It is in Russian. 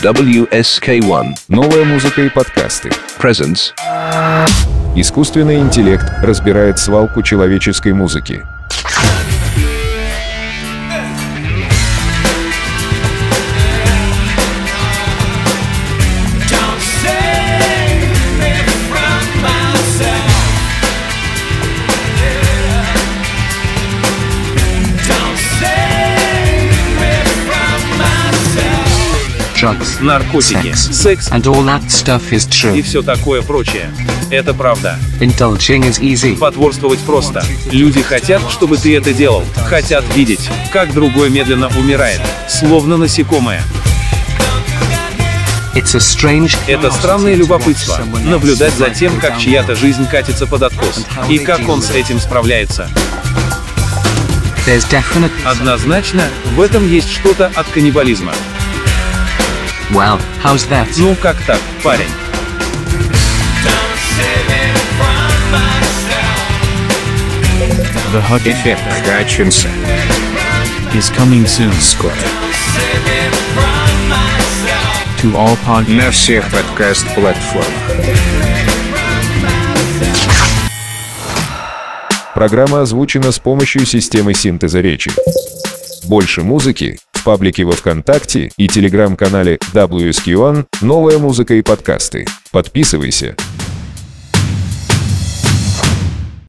WSK1 Новая музыка и подкасты. presents Искусственный интеллект разбирает свалку человеческой музыки. Drugs, наркотики, Секс. секс and all that stuff is и true. все такое прочее. Это правда. Indulging is easy. Потворствовать просто. Люди хотят, чтобы ты это делал. Хотят видеть, как другой медленно умирает. Словно насекомое. It's a strange Это странное любопытство. Наблюдать за тем, как чья-то жизнь катится под откос. И как он с этим справляется. Однозначно, в этом есть что-то от каннибализма. Well, how's that? Ну как так, парень? The Hut Effect is coming soon. Myself. To all podcasts. на всех подкаст-платформах. Программа озвучена с помощью системы синтеза речи. Больше музыки паблике во ВКонтакте и телеграм-канале WSQ1 «Новая музыка и подкасты». Подписывайся,